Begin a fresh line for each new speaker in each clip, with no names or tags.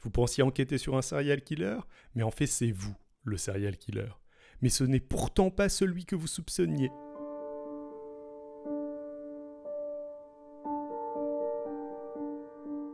Vous pensiez enquêter sur un serial killer, mais en fait c'est vous, le serial killer. Mais ce n'est pourtant pas celui que vous soupçonniez.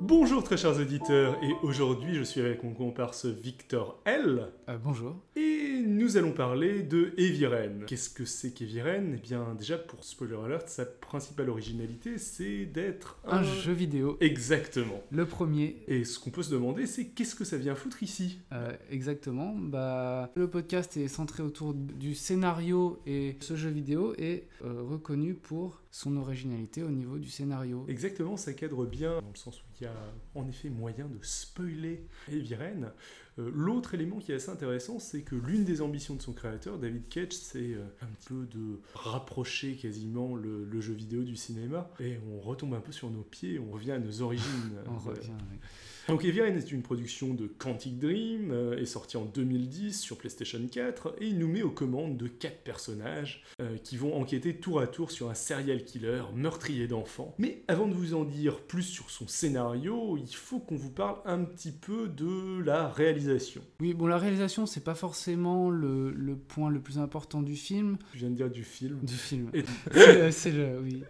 Bonjour très chers auditeurs, et aujourd'hui je suis avec mon comparse Victor L.
Euh, bonjour.
Et nous allons parler de Eviren. Qu'est-ce que c'est qu'Eviren? Eh bien déjà pour spoiler alert, sa principale originalité c'est d'être
Un jeu vidéo,
Exactement.
le premier.
Et ce qu'on peut se demander c'est qu'est-ce que ça vient foutre ici?
Euh, exactement. Bah, le podcast est centré autour du scénario et ce jeu vidéo est euh, reconnu pour son originalité au niveau du scénario.
Exactement, ça cadre bien dans le sens où il y a en effet moyen de spoiler Eviren. Euh, L'autre élément qui est assez intéressant, c'est que l'une des ambitions de son créateur, David Cage, c'est euh, un peu de rapprocher quasiment le, jeu vidéo du cinéma. Et on retombe un peu sur nos pieds, on revient à nos origines. donc Eviren est une production de Quantic Dream, euh, est sorti en 2010 sur PlayStation 4 et il nous met aux commandes de quatre personnages euh, qui vont enquêter tour à tour sur un serial killer meurtrier d'enfants. Mais avant de vous en dire plus sur son scénario, il faut qu'on vous parle un petit peu de la réalisation.
Oui, bon, la réalisation, c'est pas forcément le, le point le plus important du film.
Je viens de dire du film.
Du film.
Et-
C'est c'est le. Oui.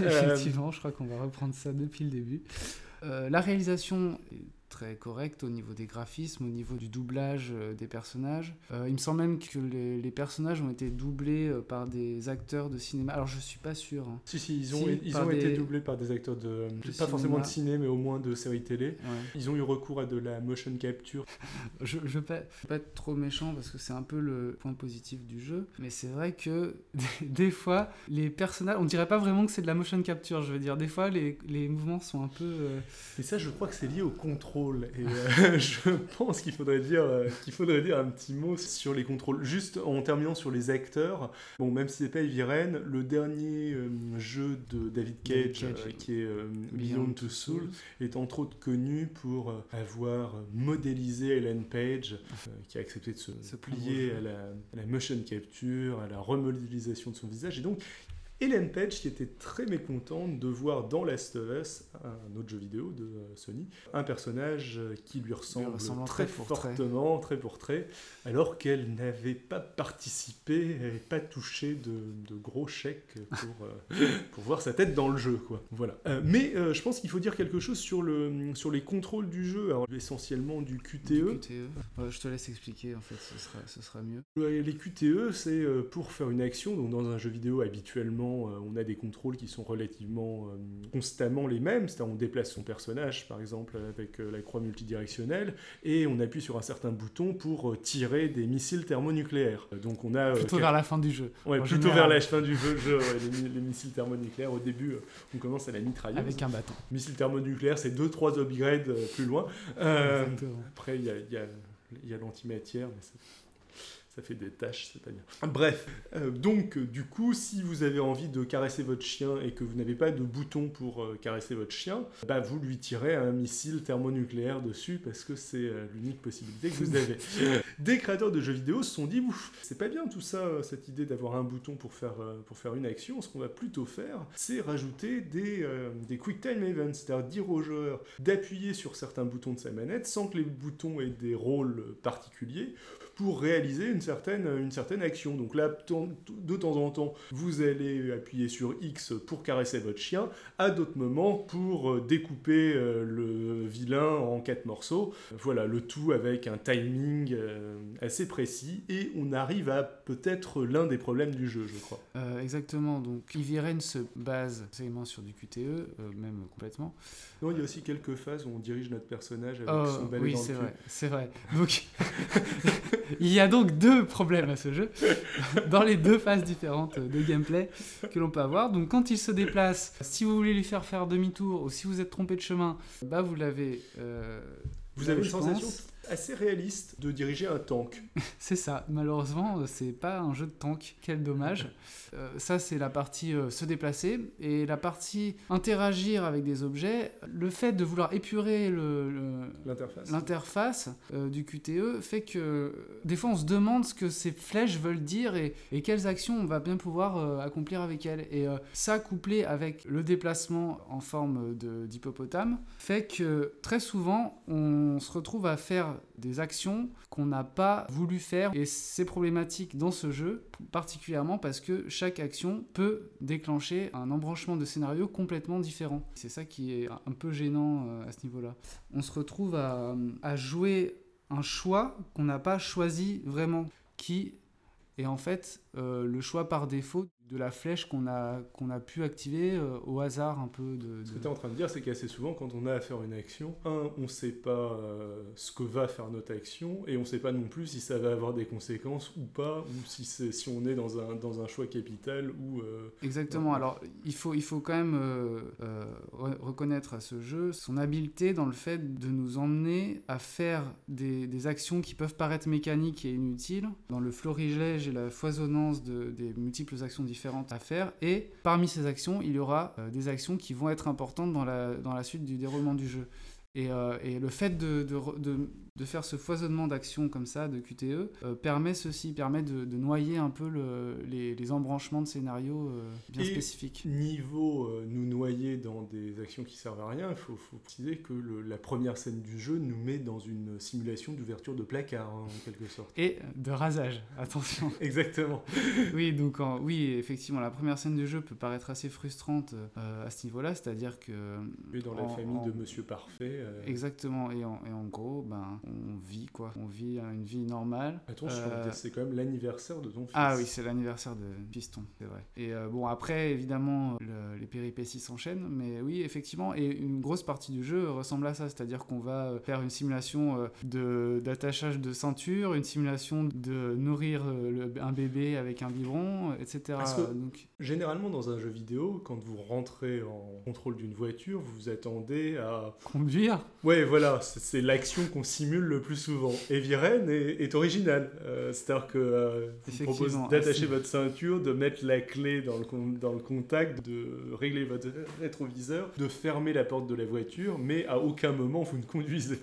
Euh,
Effectivement, je crois qu'on va reprendre ça depuis le début. Euh, la réalisation très correcte au niveau des graphismes, au niveau du doublage euh, des personnages. Euh, il me semble même que les, les personnages ont été doublés euh, par des acteurs de cinéma. Alors je suis pas sûr. hein.
Si, si, ils ont,
Si,
ils ont été doublés par des acteurs de...
De
pas forcément de
cinéma.
ciné, mais au moins de séries télé.
Ouais.
Ils ont eu recours à de la motion capture.
Je ne veux pas, pas être trop méchant parce que c'est un peu le point positif du jeu, mais c'est vrai que des, des fois, les personnages, on dirait pas vraiment que c'est de la motion capture, je veux dire. Des fois, les, les mouvements sont un peu. euh,
Et ça, je crois que c'est lié au contrôle. Et euh, je pense qu'il faudrait dire euh, qu'il faudrait dire un petit mot sur les contrôles. Juste en terminant sur les acteurs. Bon, même si c'est pas Eviren, le dernier euh, jeu de David Cage,
David Cage, oui.
qui est euh, Beyond Two Souls, est entre autres connu pour avoir modélisé Ellen Page, qui a accepté de se, plier à la, à la motion capture, à la remodélisation de son visage. Et donc, Ellen Page qui était très mécontente de voir dans Last of Us, un autre jeu vidéo de euh, Sony, un personnage euh, qui lui ressemble très fortement, trait pour trait, alors qu'elle n'avait pas participé et pas touché de, de gros chèques pour, euh, pour voir sa tête dans le jeu. Quoi. Voilà. Mais je pense qu'il faut dire quelque chose sur, le, sur les contrôles du jeu, alors essentiellement du QTE.
du QTE. Ouais, je te laisse expliquer, en fait, ce sera, ce sera mieux.
Les QTE, c'est pour faire une action. Donc, dans un jeu vidéo, habituellement, euh, on a des contrôles qui sont relativement euh, constamment les mêmes. C'est-à-dire, on déplace son personnage, par exemple, avec euh, la croix multidirectionnelle, et on appuie sur un certain bouton pour tirer des missiles thermonucléaires. Donc, on a.
Plutôt vers la fin du jeu.
Ouais, plutôt
général.
vers la fin du jeu, les, mi- les missiles thermonucléaires. Au début, on commence à la mitrailleuse.
Avec un bâton.
Missile thermonucléaire, c'est 2-3 upgrades plus loin. Euh, après, il y a, y a- il y a l'antimatière, mais ça fait des tâches, c'est pas bien. Bref, euh, donc euh, du coup, si vous avez envie de caresser votre chien et que vous n'avez pas de bouton pour euh, caresser votre chien, bah, vous lui tirez un missile thermonucléaire dessus parce que c'est l'unique possibilité que vous avez. Des créateurs de jeux vidéo se sont dit, ouf, c'est pas bien tout ça, cette idée d'avoir un bouton pour faire, pour faire une action. Ce qu'on va plutôt faire, c'est rajouter des, des quick time events, c'est-à-dire dire aux joueurs d'appuyer sur certains boutons de sa manette sans que les boutons aient des rôles particuliers pour réaliser une certaine, une certaine action. Donc là, de temps en temps, vous allez appuyer sur X pour caresser votre chien, à d'autres moments pour euh, découper euh, le vilain en quatre morceaux. Voilà, le tout avec un timing euh, assez précis, et on arrive à peut-être l'un des problèmes du jeu, je crois.
Euh, exactement, donc Iviren se base absolument sur du QTE, euh, même complètement.
Non, il y a aussi quelques phases où on dirige notre personnage avec
Oh,
son balai
oui,
dans le
c'est
cul.
vrai, c'est vrai. Donc, il y a donc deux problèmes à ce jeu, dans les deux phases différentes de gameplay que l'on peut avoir. Donc, quand il se déplace, si vous voulez lui faire faire demi-tour ou si vous êtes trompé de chemin, bah vous l'avez. euh,
Vous avez une sensation. Assez réaliste de diriger un tank.
C'est ça. Malheureusement, euh, c'est pas un jeu de tank. Quel dommage. Euh, ça, c'est la partie euh, se déplacer. Et la partie interagir avec des objets, le fait de vouloir épurer le- le,
L'interface.
Du QTE fait que des fois on se demande ce que ces flèches veulent dire et, et quelles actions on va bien pouvoir accomplir avec elles. Et ça couplé avec le déplacement en forme d'hippopotame fait que très souvent on se retrouve à faire des actions qu'on n'a pas voulu faire. Et c'est problématique dans ce jeu, particulièrement parce que chaque action peut déclencher un embranchement de scénario complètement différent. C'est ça qui est un peu gênant euh, à ce niveau-là. On se retrouve à, jouer un choix qu'on n'a pas choisi vraiment, qui est en fait euh, le choix par défaut de la flèche qu'on a, qu'on a pu activer euh, au hasard un peu. De,
Ce que tu es en train de dire, c'est qu'assez souvent, quand on a à faire une action, un, on ne sait pas euh, ce que va faire notre action, et on ne sait pas non plus si ça va avoir des conséquences ou pas, ou si, si on est dans un, dans un choix capital ou... Euh,
Exactement, alors il faut, il faut quand même reconnaître à ce jeu son habileté dans le fait de nous emmener à faire des, des actions qui peuvent paraître mécaniques et inutiles. Dans le florilège et la foisonnance de, des multiples actions différentes, différentes à faire. Et parmi ces actions, il y aura euh, des actions qui vont être importantes dans la, dans la suite du déroulement du jeu. Et, euh, et le fait de, de faire ce foisonnement d'actions comme ça, de QTE, euh, permet ceci, permet de, noyer un peu le, les, les, embranchements de scénarios euh, bien
et
spécifiques.
Niveau euh, nous noyer dans des actions qui servent à rien, il faut, faut, préciser que le, la première scène du jeu nous met dans une simulation d'ouverture de placard, hein, en quelque sorte.
Et de rasage, attention.
Exactement.
oui, donc en, oui, effectivement, la première scène du jeu peut paraître assez frustrante à ce niveau-là, c'est-à-dire que...
Et dans la famille
en...
de Monsieur Parfait.
Exactement, et en, et en gros, ben, vit quoi. On vit une vie normale.
Attention, euh... c'est quand même l'anniversaire de ton fils.
Ah oui, c'est l'anniversaire de Piston, c'est vrai. Et euh, bon, après, évidemment, le, les péripéties s'enchaînent, mais oui, effectivement, et une grosse partie du jeu ressemble à ça, c'est-à-dire qu'on va faire une simulation euh, de d'attachage de ceinture, une simulation de nourrir euh, le, un bébé avec un biberon, etc.
Parce que, Donc... généralement, dans un jeu vidéo, quand vous rentrez en contrôle d'une voiture, vous vous attendez à...
Conduire?
Ouais, voilà, c'est l'action qu'on simule le plus souvent. Et Viren est, est original. Euh, C'est-à-dire que euh, vous propose d'attacher votre ceinture, de mettre la clé dans le, dans le contact, de régler votre rétroviseur, de fermer la porte de la voiture, mais à aucun moment vous ne conduisez.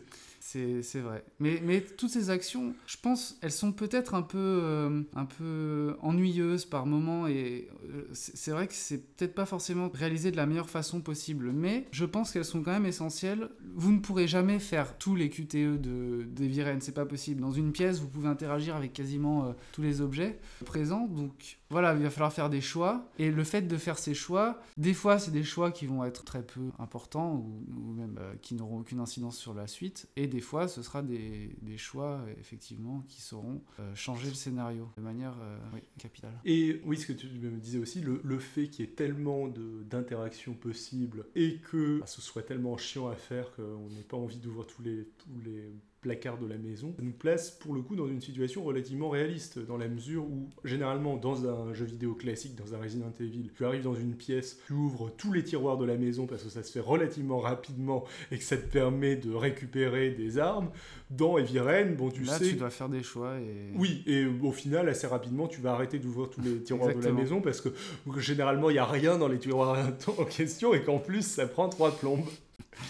C'est vrai. Mais, mais toutes ces actions, je pense, elles sont peut-être un peu, euh, un peu ennuyeuses par moment. Et euh, c'est vrai que c'est peut-être pas forcément réalisé de la meilleure façon possible. Mais je pense qu'elles sont quand même essentielles. Vous ne pourrez jamais faire tous les QTE de, des Viren, c'est pas possible. Dans une pièce, vous pouvez interagir avec quasiment euh, tous les objets présents. Donc voilà, il va falloir faire des choix. Et le fait de faire ces choix, des fois, c'est des choix qui vont être très peu importants ou, même qui n'auront aucune incidence sur la suite. Et des fois, ce sera des, des choix, effectivement, qui sauront euh, changer le scénario de manière euh, oui, capitale.
Et oui, ce que tu me disais aussi, le, le fait qu'il y ait tellement d'interactions possibles et que bah, ce soit tellement chiant à faire qu'on n'ait pas envie d'ouvrir tous les, tous les placard de la maison, ça nous place pour le coup dans une situation relativement réaliste, dans la mesure où généralement dans un jeu vidéo classique, dans un Resident Evil, tu arrives dans une pièce, tu ouvres tous les tiroirs de la maison parce que ça se fait relativement rapidement et que ça te permet de récupérer des armes. Dans Eviren, bon tu
Là,
sais...
tu dois faire des choix et...
Oui, et au final, assez rapidement, tu vas arrêter d'ouvrir tous les tiroirs de la maison parce que généralement, il n'y a rien dans les tiroirs en question et qu'en plus, ça prend trois plombes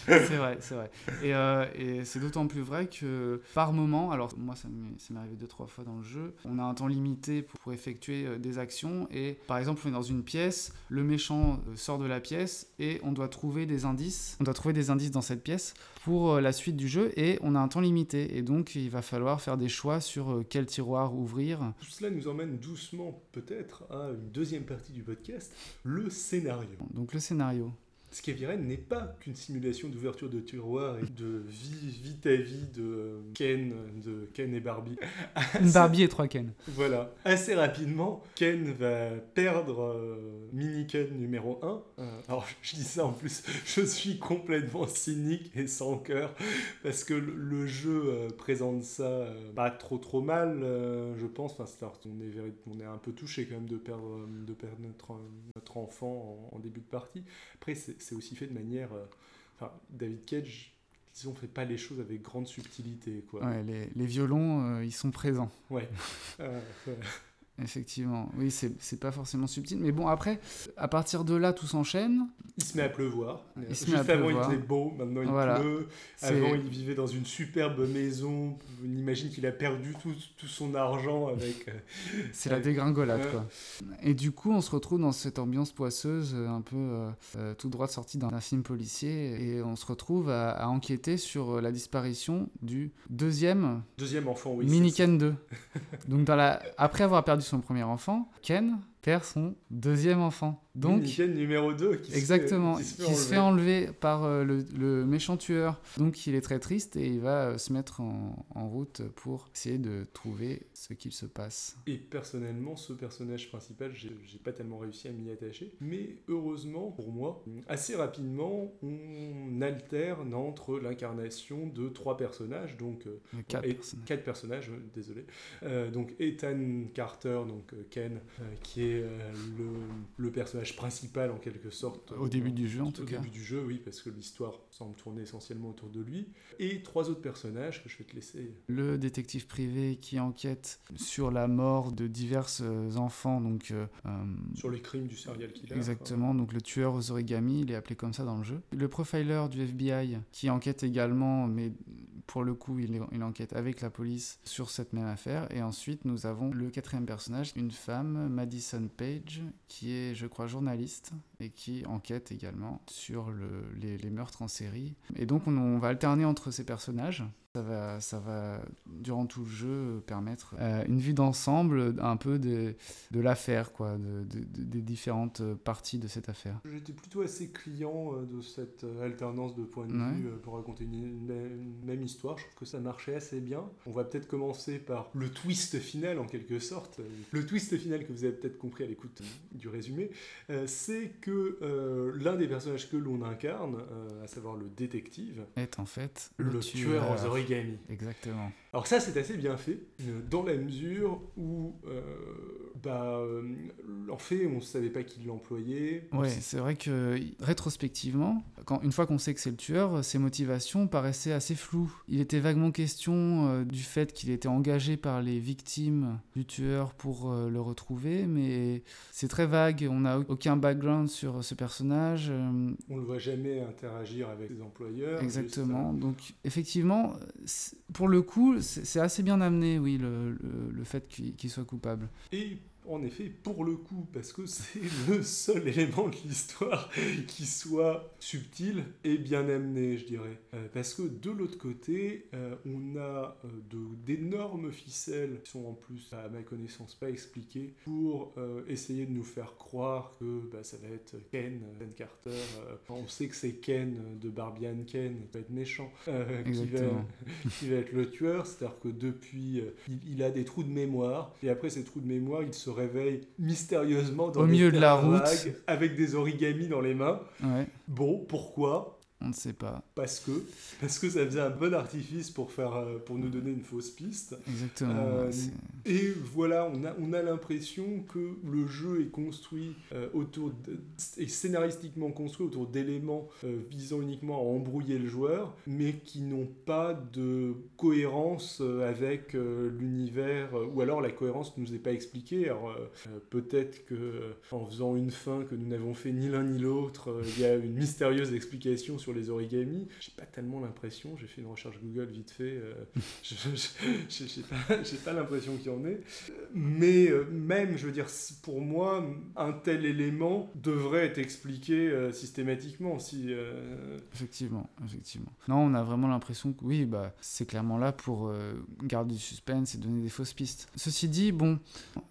c'est vrai, c'est vrai. Et, euh, et c'est d'autant plus vrai que par moment, alors moi ça m'est arrivé deux trois fois dans le jeu, on a un temps limité pour, pour effectuer euh, des actions et par exemple on est dans une pièce, le méchant euh, sort de la pièce et on doit trouver des indices, on doit trouver des indices dans cette pièce pour la suite du jeu et on a un temps limité et donc il va falloir faire des choix sur quel tiroir ouvrir.
Tout cela nous emmène doucement peut-être à une deuxième partie du podcast, le scénario.
Donc le scénario.
Scaviren n'est pas qu'une simulation d'ouverture de tiroir et de vie, vite à vie de Ken, de Ken et Barbie.
Une Barbie et trois Ken.
Voilà. Assez rapidement, Ken va perdre euh, Mini Ken numéro 1. Euh, alors, je dis ça en plus, je suis complètement cynique et sans cœur parce que le, le jeu euh, présente ça pas trop trop mal, je pense. Enfin, on, est, on est un peu touché quand même de perdre, de perdre notre, notre enfant en, en début de partie. Après, c'est aussi fait de manière. Euh, enfin, David Cage, disons, fait pas les choses avec grande subtilité. Quoi.
Ouais, les, les violons, euh, ils sont présents.
Ouais.
Effectivement, oui, c'est pas forcément subtil. Mais bon, après, à partir de là, tout s'enchaîne.
Il se met à pleuvoir.
Il se met à
avant,
pleuvoir.
il faisait beau, maintenant il
Voilà.
pleut. Avant, il vivait dans une superbe maison. On imagine qu'il a perdu tout, tout son argent avec. euh,
C'est la dégringolade,
Ouais.
quoi. Et du coup, on se retrouve dans cette ambiance poisseuse, euh, un peu euh, tout droit sortie d'un film policier, et on se retrouve à, à enquêter sur la disparition du deuxième
Deuxième enfant, oui.
mini
c'est-
Ken 2. Donc, dans la... après avoir perdu son premier enfant, Ken perd son deuxième enfant. Donc,
Mini Ken numéro 2. Qui se fait-
Exactement,
qui
qui
se fait enlever.
par euh, le, le méchant tueur. Donc il est très triste et il va euh, se mettre en, en route pour essayer de trouver ce qu'il se passe.
Et personnellement, ce personnage principal, j'ai pas tellement réussi à m'y attacher. Mais heureusement, pour moi, assez rapidement, on alterne entre l'incarnation de trois personnages, donc euh,
quatre
et-
personnages.
quatre personnages, désolé. Donc Ethan Carter, donc Ken, qui est euh, le, le personnage principal en quelque sorte.
Au début du jeu en
Au
tout cas.
début du jeu, oui, parce que l'histoire semble tourner essentiellement autour de lui. Et trois autres personnages que je vais te laisser.
Le détective privé qui enquête sur la mort de divers euh, enfants, donc euh,
Sur les crimes du serial killer.
Exactement, donc le tueur aux origamis, il est appelé comme ça dans le jeu. Le profiler du FBI qui enquête également, mais pour le coup, il, enquête avec la police sur cette même affaire. Et ensuite, nous avons le quatrième personnage, une femme, Madison Page, qui est, je crois, journaliste et qui enquête également sur le- les, les meurtres en série. Et donc, on, on va alterner entre ces personnages. Ça va, ça va, durant tout le jeu, permettre euh, une vue d'ensemble un peu de, de l'affaire, quoi, de, de- de- des différentes parties de cette affaire.
J'étais plutôt assez client euh, de cette euh, alternance de points de
Ouais.
vue pour raconter une, une même- histoire. Je trouve que ça marchait assez bien. On va peut-être commencer par le twist final en quelque sorte. Le twist final que vous avez peut-être compris à l'écoute du résumé, c'est que euh, l'un des personnages que l'on incarne, euh, à savoir le détective,
Est en fait
le, tueur aux origami.
Exactement.
Alors ça, c'est assez bien fait, dans la mesure où, euh, bah, euh, en fait, on ne savait pas qui l'employait.
Ouais, c'est vrai que rétrospectivement, quand, une fois qu'on sait que c'est le tueur, ses motivations paraissaient assez floues. Il était vaguement question euh, du fait qu'il était engagé par les victimes du tueur pour euh, le retrouver, mais c'est très vague. On n'a aucun background sur ce personnage.
On ne le voit jamais interagir avec ses employeurs.
Exactement. Donc, effectivement, pour le coup, c'est assez bien amené, oui, fait qu'il soit coupable.
Et en effet, pour le coup, parce que c'est le seul élément de l'histoire qui soit subtil et bien amené, je dirais. Euh, parce que de l'autre côté, euh, on a euh, d'énormes ficelles qui sont en plus, à ma connaissance, pas expliquées pour euh, essayer de nous faire croire que bah, ça va être Ken, Ken Carter. on sait que c'est Ken de Barbian Ken, qui va être méchant, qui, va,
Exactement.
qui va être le tueur. C'est-à-dire que depuis, il, il a des trous de mémoire, et après ces trous de mémoire, il se réveille mystérieusement dans
Au milieu de la route.
avec des origamis dans les mains.
Ouais,
Bon, pourquoi?
On ne sait pas.
Parce que parce que ça faisait un bon artifice pour faire euh, pour nous donner une fausse piste.
Exactement.
Euh, Et voilà, on a, on a l'impression que le jeu est construit euh, autour de, est scénaristiquement construit autour d'éléments euh, visant uniquement à embrouiller le joueur, mais qui n'ont pas de cohérence avec l'univers, ou alors la cohérence ne nous est pas expliquée. Alors peut-être que en faisant une fin que nous n'avons fait ni l'un ni l'autre, il y a une mystérieuse explication sur les origamis. J'ai pas tellement l'impression. J'ai fait une recherche Google vite fait. euh, j'ai pas, l'impression qu'il y en ait. Mais euh, même, je veux dire, pour moi, un tel élément devrait être expliqué euh, systématiquement. Si,
Effectivement, effectivement. Non, on a vraiment l'impression que oui, bah, c'est clairement là pour garder du suspense et donner des fausses pistes. Ceci dit, bon,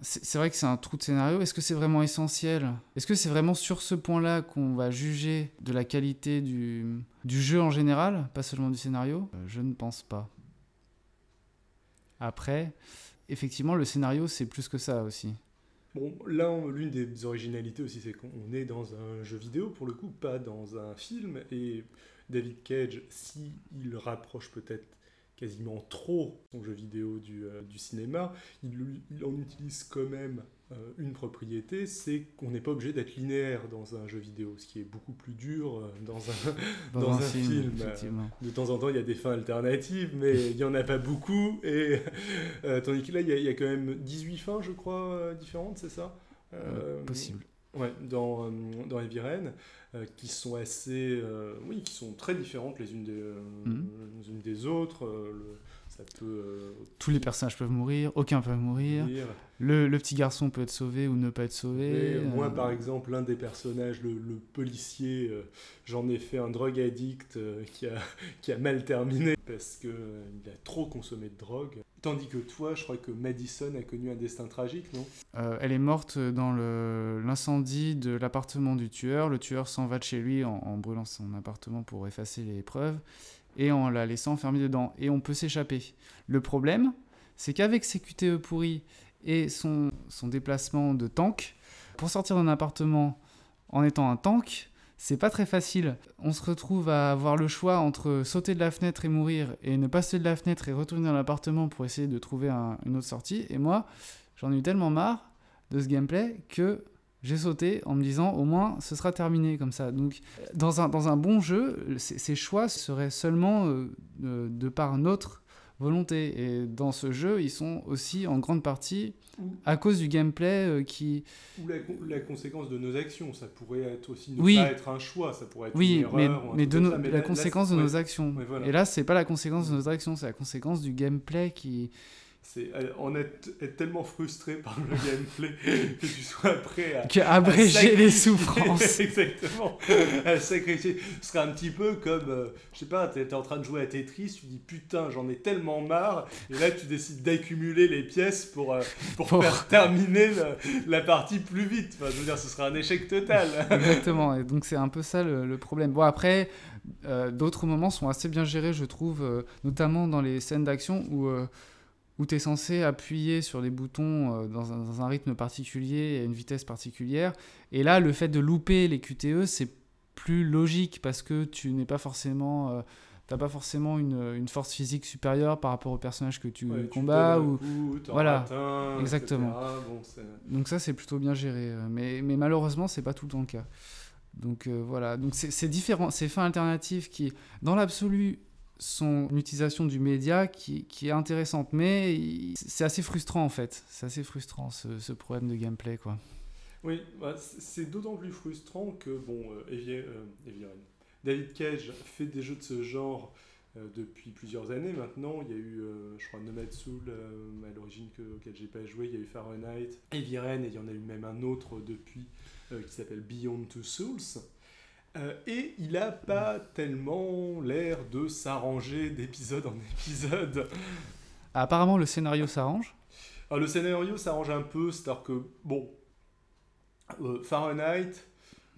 c'est c'est vrai que c'est un trou de scénario. Est-ce que c'est vraiment essentiel? Est-ce que c'est vraiment sur ce point-là qu'on va juger de la qualité du, du jeu en général, pas seulement du scénario Euh, Je ne pense pas. Après, effectivement, le scénario, c'est plus que ça aussi.
Bon, là, l'une des originalités aussi, c'est qu'on est dans un jeu vidéo, pour le coup, pas dans un film. Et David Cage, si il rapproche peut-être quasiment trop son jeu vidéo du, euh, cinéma, il, en utilise quand même une propriété, c'est qu'on n'est pas obligé d'être linéaire dans un jeu vidéo, ce qui est beaucoup plus dur euh, dans un, dans, un, film. de temps en temps, il y a des fins alternatives, mais il n'y en a pas beaucoup. Et, tandis que là, il y, a, quand même 18 fins, je crois, différentes, c'est ça?
Possible.
Ouais, dans, dans Heavy Rain, qui sont assez. oui, qui sont très différentes les unes des, mhm. les unes des autres. Le,
euh, Tous les personnages peuvent mourir, aucun peut mourir. Le, le, petit garçon peut être sauvé ou ne pas être sauvé.
moi, euh, par exemple, l'un des personnages, le, policier, euh, j'en ai fait un drug addict qui, a, qui a mal terminé parce qu'il a trop consommé de drogue. Tandis que toi, je crois que Madison a connu un destin tragique, non?
Elle est morte dans l'incendie de l'appartement du tueur. Le tueur s'en va de chez lui en, en brûlant son appartement pour effacer les preuves et en la laissant enfermée dedans. Et on peut s'échapper. Le problème, c'est qu'avec ses QTE pourris et son, son déplacement de tank, pour sortir d'un appartement en étant un tank, c'est pas très facile. On se retrouve à avoir le choix entre sauter de la fenêtre et mourir et ne pas sauter de la fenêtre et retourner dans l'appartement pour essayer de trouver une autre sortie. Et moi, j'en ai eu tellement marre de ce gameplay que j'ai sauté en me disant au moins ce sera terminé comme ça. Donc dans un, dans un bon jeu, ces choix seraient seulement euh, de par notre volonté. Et dans ce jeu, ils sont aussi en grande partie à cause du gameplay euh, qui...
Ou la, conséquence de nos actions, ça pourrait être aussi ne pas être un choix, ça pourrait être oui, une erreur.
Mais, mais, de mais la, conséquence de nos actions. Et là, c'est pas la conséquence de nos actions, c'est la conséquence du gameplay qui
c'est on est, tellement frustré par le gameplay que tu sois prêt
à, abréger les souffrances.
Exactement. À sacrifier. Ce serait un petit peu comme, euh, je sais pas, tu es en train de jouer à Tetris, tu dis putain, j'en ai tellement marre, et là tu décides d'accumuler les pièces pour, euh, pour, faire terminer la partie plus vite. Enfin, je veux dire, ce serait un échec total.
Exactement. Et donc c'est un peu ça le, problème. Bon après. Euh, d'autres moments sont assez bien gérés, je trouve, notamment dans les scènes d'action où où tu es censé appuyer sur les boutons euh, dans, un, rythme particulier et à une vitesse particulière. Et là, le fait de louper les QTE, c'est plus logique parce que tu n'es pas forcément. Euh, t'as pas forcément une, une, force physique supérieure par rapport au personnage que tu combats ou voilà exactement donc ça c'est plutôt bien géré euh, mais, mais malheureusement c'est pas tout le temps le cas donc voilà donc c'est différent ces fins alternatives qui dans l'absolu une utilisation du média qui, qui est intéressante, mais c'est assez frustrant en fait. C'est assez frustrant ce, ce, problème de gameplay quoi.
Oui, bah, c'est d'autant plus frustrant que bon, euh, euh David Cage fait des jeux de ce genre euh, depuis plusieurs années maintenant. Il y a eu, euh, je crois, Nomad Soul à l'origine auquel j'ai pas joué. Il y a eu Fahrenheit, Eviren, et il y en a eu même un autre depuis qui s'appelle Beyond Two Souls. Euh, et il a pas tellement l'air de s'arranger d'épisode en épisode.
Apparemment, le scénario s'arrange.
Ah, le scénario s'arrange un peu, c'est-à-dire que, bon, euh, Fahrenheit,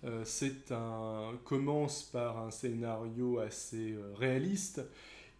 euh, c'est un commence par un scénario assez réaliste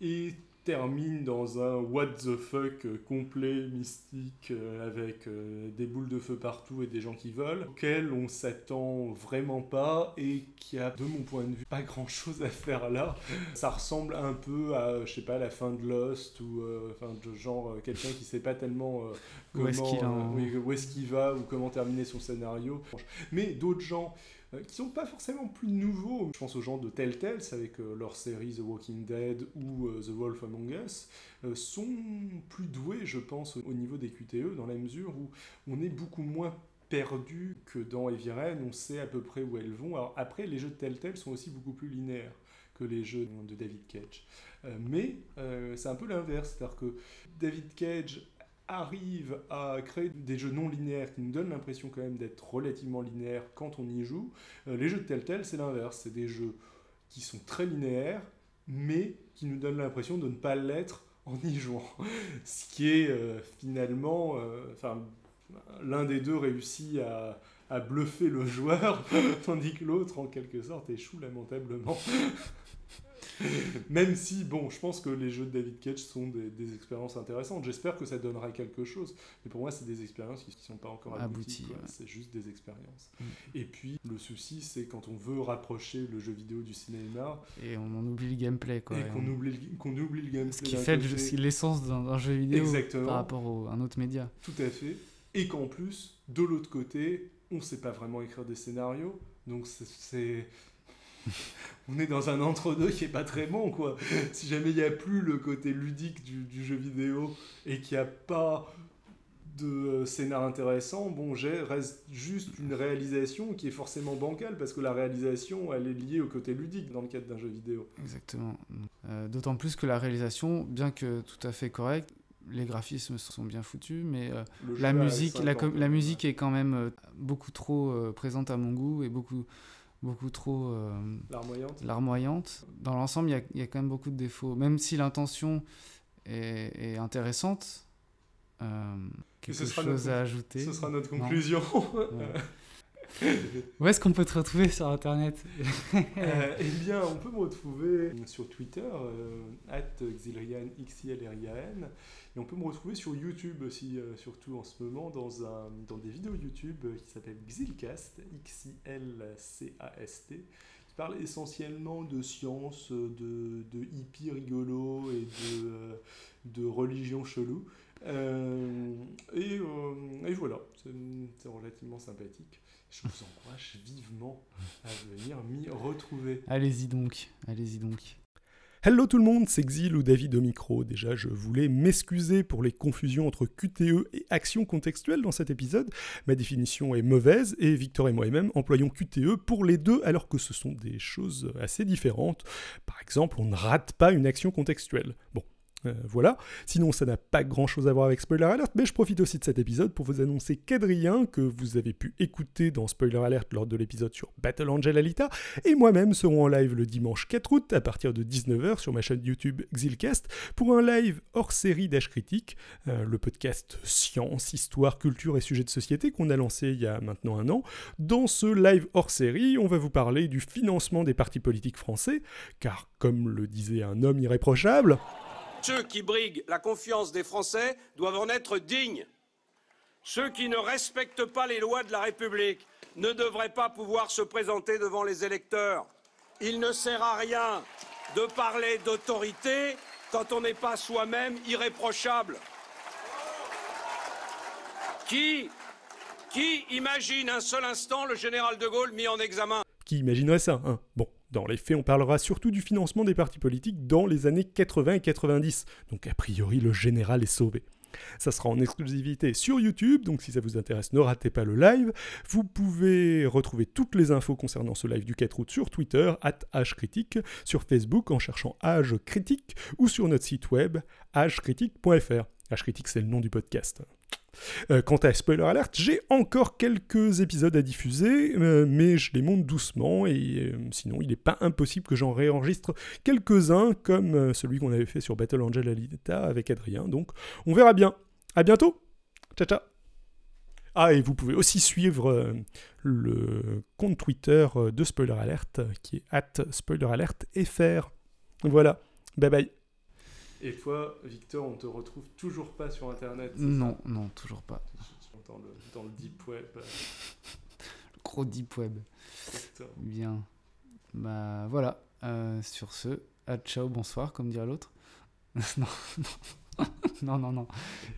et termine dans un what the fuck euh, complet, mystique, euh, avec euh, des boules de feu partout et des gens qui volent, auquel on s'attend vraiment pas et qui a, de mon point de vue, pas grand chose à faire là. Ça ressemble un peu à, je sais pas, la fin de Lost ou, enfin, de genre quelqu'un qui sait pas tellement comment, où est-ce qu'il va ou comment terminer son scénario. Mais d'autres gens euh, qui sont pas forcément plus nouveaux. Je pense aux gens de Telltale avec euh, leur série The Walking Dead ou euh, The Wolf Among Us, sont plus doués, je pense, au niveau des QTE, dans la mesure où on est beaucoup moins perdu que dans Rain, on sait à peu près où elles vont. Alors après, les jeux de Telltale sont aussi beaucoup plus linéaires que les jeux de David Cage. mais c'est un peu l'inverse, c'est-à-dire que David Cage arrive à créer des jeux non linéaires qui nous donnent l'impression quand même d'être relativement linéaires quand on y joue. Euh, les jeux de Telltale, c'est l'inverse. C'est des jeux qui sont très linéaires, mais qui nous donnent l'impression de ne pas l'être en y jouant. Ce qui est euh, finalement... Euh, enfin, l'un des deux réussit à, à bluffer le joueur, tandis que l'autre, en quelque sorte, échoue lamentablement. Même si, bon, je pense que les jeux de David Cage sont des, expériences intéressantes. J'espère que ça donnera quelque chose. Mais pour moi, c'est des expériences qui ne sont pas encore abouties. C'est juste des expériences. Mm. Et puis, le souci, c'est quand on veut rapprocher le jeu vidéo du cinéma.
Et on en oublie le gameplay. Quoi,
et qu'on oublie, qu'on oublie le gameplay.
Ce qui fait l'essence d'un jeu vidéo par rapport à un autre média.
Tout à fait. et qu'en plus, de l'autre côté, on ne sait pas vraiment écrire des scénarios. Donc c'est... on est dans un entre-deux qui est pas très bon, quoi. Si jamais il n'y a plus le côté ludique du, jeu vidéo et qu'il n'y a pas de scénar intéressant, bon, j'ai reste juste une réalisation qui est forcément bancale parce que la réalisation, elle est liée au côté ludique dans le cadre d'un jeu vidéo.
Exactement. Euh, d'autant plus que la réalisation, bien que tout à fait correcte, les graphismes sont bien foutus, mais euh, la musique, la, la, musique est quand même euh, beaucoup trop euh, présente à mon goût et beaucoup, beaucoup trop larmoyante. Dans l'ensemble, il y, a, quand même beaucoup de défauts. Même si l'intention est, intéressante, quelque chose à ajouter.
Ce sera notre conclusion.
Où est-ce qu'on peut te retrouver sur Internet
euh, Eh bien, on peut me retrouver sur Twitter, euh, xilrian, et on peut me retrouver sur YouTube aussi, euh, surtout en ce moment, dans, un, dans des vidéos YouTube qui s'appellent Xilcast, X-I-L-C-A-S-T, qui parle essentiellement de science, de, de hippie rigolo et de, de religion chelou. et, et, voilà, c'est relativement sympathique. Je vous encourage vivement à venir m'y retrouver.
Allez-y donc, allez-y donc.
Hello tout le monde, c'est Xil ou David au micro. Déjà, je voulais m'excuser pour les confusions entre QTE et action contextuelle dans cet épisode. Ma définition est mauvaise et Victor et moi-même employons QTE pour les deux alors que ce sont des choses assez différentes. Par exemple, on ne rate pas une action contextuelle. Bon, euh, voilà. Sinon, ça n'a pas grand chose à voir avec Spoiler Alert, mais je profite aussi de cet épisode pour vous annoncer qu'Adrien, que vous avez pu écouter dans Spoiler Alert lors de l'épisode sur Battle Angel Alita, et moi-même seront en live le dimanche 4 août à partir de 19h sur ma chaîne YouTube Xilcast pour un live hors série d'H Critique, euh, le podcast science, histoire, culture et sujets de société qu'on a lancé il y a maintenant un an. Dans ce live hors série, on va vous parler du financement des partis politiques français, car comme le disait un homme irréprochable,
ceux qui briguent la confiance des Français doivent en être dignes. Ceux qui ne respectent pas les lois de la République ne devraient pas pouvoir se présenter devant les électeurs. Il ne sert à rien de parler d'autorité quand on n'est pas soi-même irréprochable. Qui, qui imagine un seul instant le général de Gaulle mis en examen?
Qui imaginerait ça hein? Bon, dans les faits, on parlera surtout du financement des partis politiques dans les années 80 et 90, donc a priori le général est sauvé. Ça sera en exclusivité sur YouTube, donc si ça vous intéresse, ne ratez pas le live. Vous pouvez retrouver toutes les infos concernant ce live du 4 août sur Twitter, at hcritique, sur Facebook en cherchant Age Critique, ou sur notre site web, hcritique.fr. Hcritique, c'est le nom du podcast. Euh, quant à Spoiler Alert, j'ai encore quelques épisodes à diffuser, euh, mais je les monte doucement et euh, sinon il n'est pas impossible que j'en réenregistre quelques-uns comme celui qu'on avait fait sur Battle Angel Alita avec Adrien. Donc on verra bien. À bientôt. Ciao ciao. Ah, et vous pouvez aussi suivre le compte Twitter de Spoiler Alert, qui est SpoilerAlertFR. Voilà, bye bye. Et toi, Victor, on te retrouve toujours pas sur Internet
Non, non, toujours pas.
Dans le, dans le deep web. le
gros deep web. Bien. Bah voilà. Euh, sur ce, à ciao, bonsoir, comme dirait l'autre. non, non, non, non, non,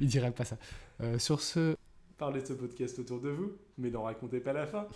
il dirait pas ça. Euh, sur ce.
Parlez de ce podcast autour de vous, mais n'en racontez pas la fin.